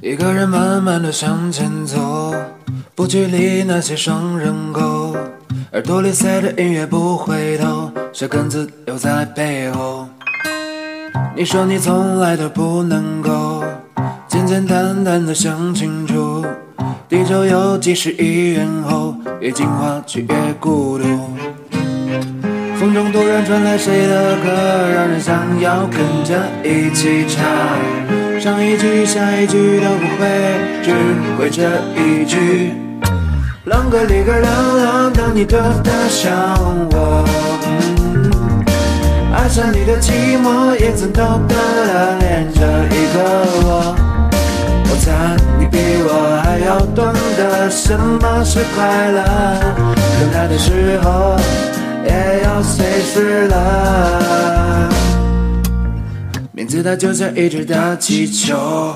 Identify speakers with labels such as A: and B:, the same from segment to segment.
A: 一个人慢慢的向前走，不去理那些双人狗。耳朵里塞着音乐不回头，舌根子留在背后。你说你从来都不能够简简单单的想清楚，地球有几十亿人后，越进化却越孤独。风中突然传来谁的歌，让人想要跟着一起唱。上一句下一句都不会，只会这一句。啷个里个啷啷，当你多的想我，爱上你的寂寞，也曾偷偷的恋着一个我。我猜你比我还要懂得什么是快乐，等待的时候也要随时了。名字它就像一只大气球，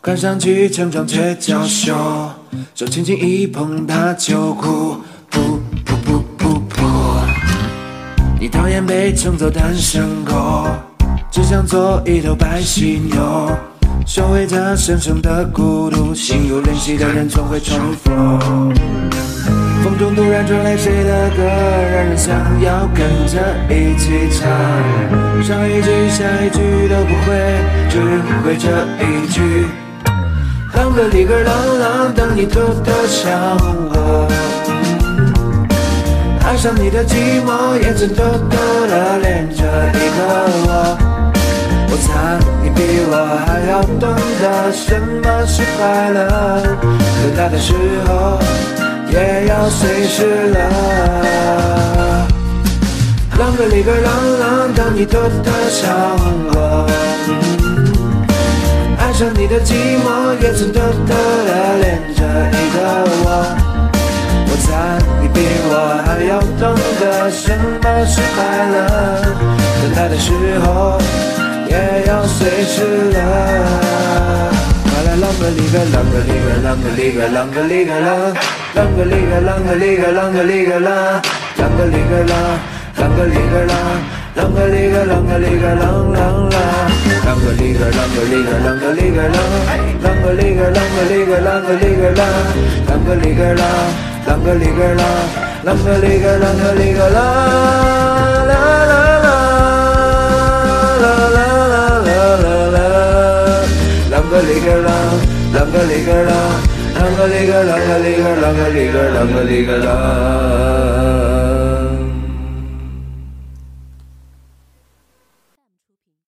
A: 看上去强壮却娇羞，手轻轻一碰它就哭，噗噗噗噗噗。你讨厌被称作单身狗，只想做一头白犀牛，守卫着深深的孤独，心有灵犀的人总会重逢。风中突然传来谁的歌，让人想要跟着一起唱。上一句下一句都不会，只会这一句。啷个里个啷啷，当你偷偷想我。爱上你的寂寞，也曾偷偷的恋着一个我。我猜你比我还要懂得什么是快乐，等待的时候。也要随时了。啷个里个啷啷，当你偷偷想我，爱上你的寂寞，也曾偷偷的恋着一个我。我猜你比我还要懂得什么是快乐，等待的时候也要随时了。快来啷个里个啷个里个啷个里个啷个里个啷。啷个里个啷个里个啷个里个啷，啷里个啷，啷个